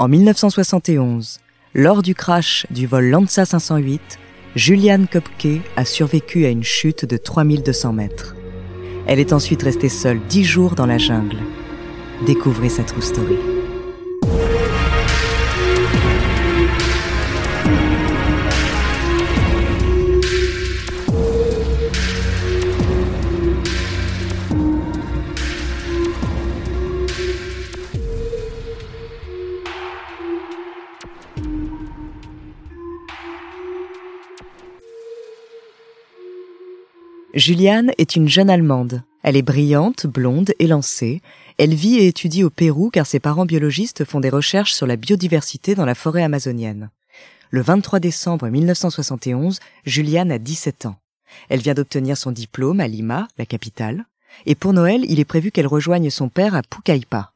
En 1971, lors du crash du vol Lanza 508, Julianne Kopke a survécu à une chute de 3200 mètres. Elle est ensuite restée seule 10 jours dans la jungle. Découvrez sa true story. Juliane est une jeune Allemande. Elle est brillante, blonde, élancée. Elle vit et étudie au Pérou car ses parents biologistes font des recherches sur la biodiversité dans la forêt amazonienne. Le 23 décembre 1971, Juliane a 17 ans. Elle vient d'obtenir son diplôme à Lima, la capitale, et pour Noël, il est prévu qu'elle rejoigne son père à Pucallpa.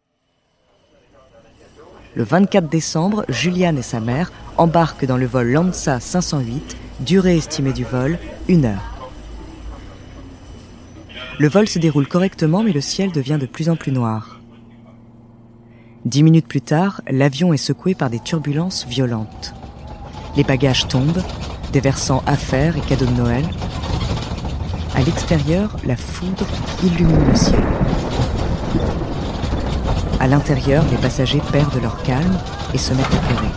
Le 24 décembre, Juliane et sa mère embarquent dans le vol Lanza 508, durée estimée du vol, une heure. Le vol se déroule correctement, mais le ciel devient de plus en plus noir. Dix minutes plus tard, l'avion est secoué par des turbulences violentes. Les bagages tombent, déversant affaires et cadeaux de Noël. À l'extérieur, la foudre illumine le ciel. À l'intérieur, les passagers perdent leur calme et se mettent à pleurer.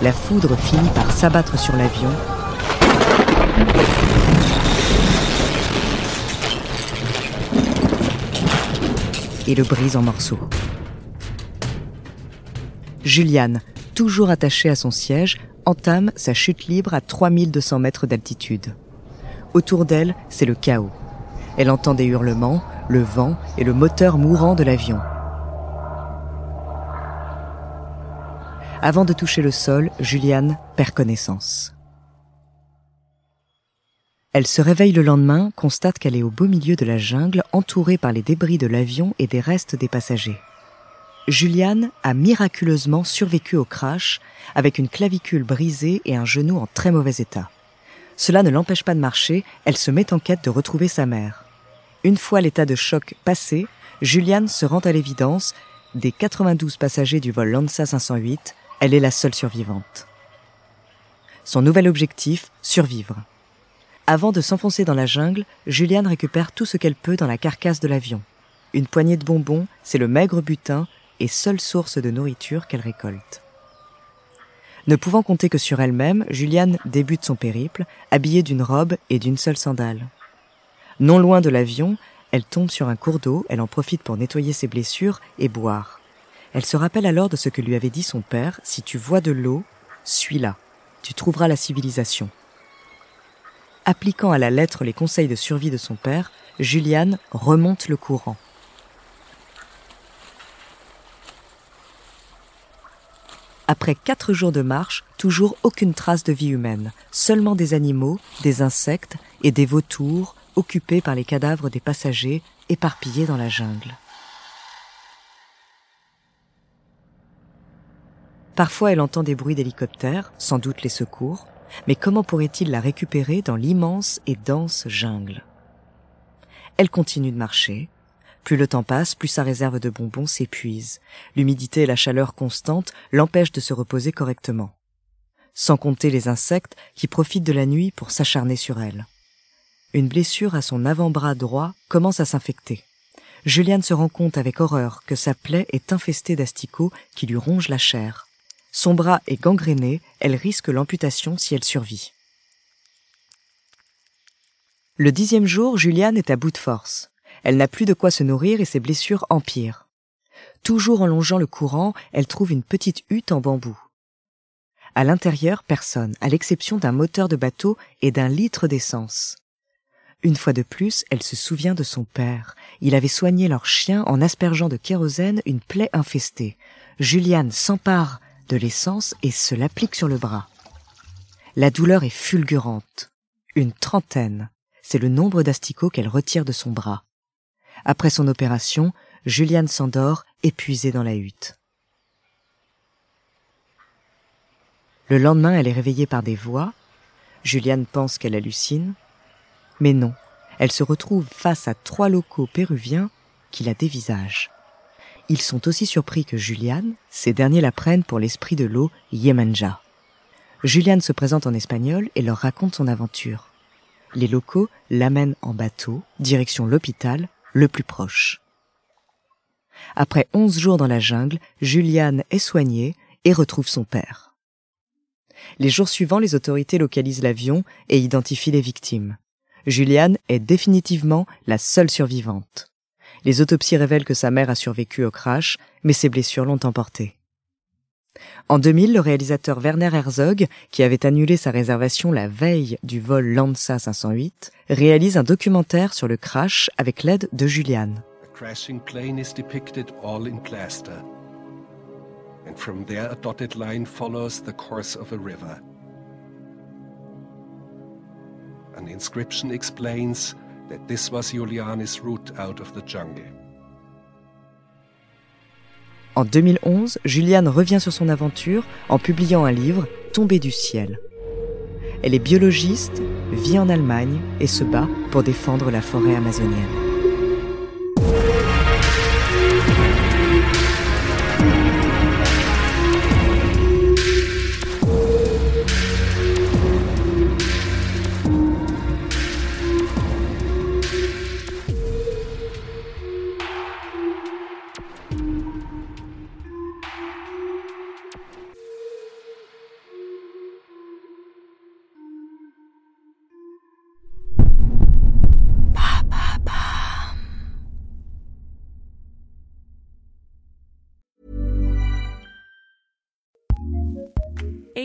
La foudre finit par s'abattre sur l'avion et le brise en morceaux. Juliane, toujours attachée à son siège, entame sa chute libre à 3200 mètres d'altitude. Autour d'elle, c'est le chaos. Elle entend des hurlements, le vent et le moteur mourant de l'avion. Avant de toucher le sol, Juliane perd connaissance. Elle se réveille le lendemain, constate qu'elle est au beau milieu de la jungle, entourée par les débris de l'avion et des restes des passagers. Juliane a miraculeusement survécu au crash avec une clavicule brisée et un genou en très mauvais état. Cela ne l'empêche pas de marcher, elle se met en quête de retrouver sa mère. Une fois l'état de choc passé, Juliane se rend à l'évidence, des 92 passagers du vol Lanza 508, elle est la seule survivante. Son nouvel objectif, survivre. Avant de s'enfoncer dans la jungle, Juliane récupère tout ce qu'elle peut dans la carcasse de l'avion. Une poignée de bonbons, c'est le maigre butin et seule source de nourriture qu'elle récolte. Ne pouvant compter que sur elle-même, Juliane débute son périple, habillée d'une robe et d'une seule sandale. Non loin de l'avion, elle tombe sur un cours d'eau, elle en profite pour nettoyer ses blessures et boire. Elle se rappelle alors de ce que lui avait dit son père, si tu vois de l'eau, suis-la, tu trouveras la civilisation. Appliquant à la lettre les conseils de survie de son père, Juliane remonte le courant. Après quatre jours de marche, toujours aucune trace de vie humaine, seulement des animaux, des insectes et des vautours occupés par les cadavres des passagers éparpillés dans la jungle. Parfois elle entend des bruits d'hélicoptères, sans doute les secours, mais comment pourrait-il la récupérer dans l'immense et dense jungle? Elle continue de marcher. Plus le temps passe, plus sa réserve de bonbons s'épuise. L'humidité et la chaleur constante l'empêchent de se reposer correctement. Sans compter les insectes qui profitent de la nuit pour s'acharner sur elle. Une blessure à son avant-bras droit commence à s'infecter. Juliane se rend compte avec horreur que sa plaie est infestée d'asticots qui lui rongent la chair. Son bras est gangréné, elle risque l'amputation si elle survit. Le dixième jour, Juliane est à bout de force. Elle n'a plus de quoi se nourrir et ses blessures empirent. Toujours en longeant le courant, elle trouve une petite hutte en bambou. À l'intérieur, personne, à l'exception d'un moteur de bateau et d'un litre d'essence. Une fois de plus, elle se souvient de son père. Il avait soigné leur chien en aspergeant de kérosène une plaie infestée. Juliane s'empare de l'essence et se l'applique sur le bras. La douleur est fulgurante. Une trentaine. C'est le nombre d'asticots qu'elle retire de son bras. Après son opération, Juliane s'endort, épuisée dans la hutte. Le lendemain, elle est réveillée par des voix. Juliane pense qu'elle hallucine. Mais non, elle se retrouve face à trois locaux péruviens qui la dévisagent. Ils sont aussi surpris que Juliane, ces derniers la prennent pour l'esprit de l'eau Yemanja. Juliane se présente en espagnol et leur raconte son aventure. Les locaux l'amènent en bateau, direction l'hôpital, le plus proche. Après onze jours dans la jungle, Juliane est soignée et retrouve son père. Les jours suivants, les autorités localisent l'avion et identifient les victimes. Juliane est définitivement la seule survivante. Les autopsies révèlent que sa mère a survécu au crash, mais ses blessures l'ont emportée. En 2000, le réalisateur Werner Herzog, qui avait annulé sa réservation la veille du vol Lanza 508, réalise un documentaire sur le crash avec l'aide de plaster. And from there, a dotted line follows the course of a river. An inscription explains En 2011, Juliane revient sur son aventure en publiant un livre, Tombé du ciel. Elle est biologiste, vit en Allemagne et se bat pour défendre la forêt amazonienne.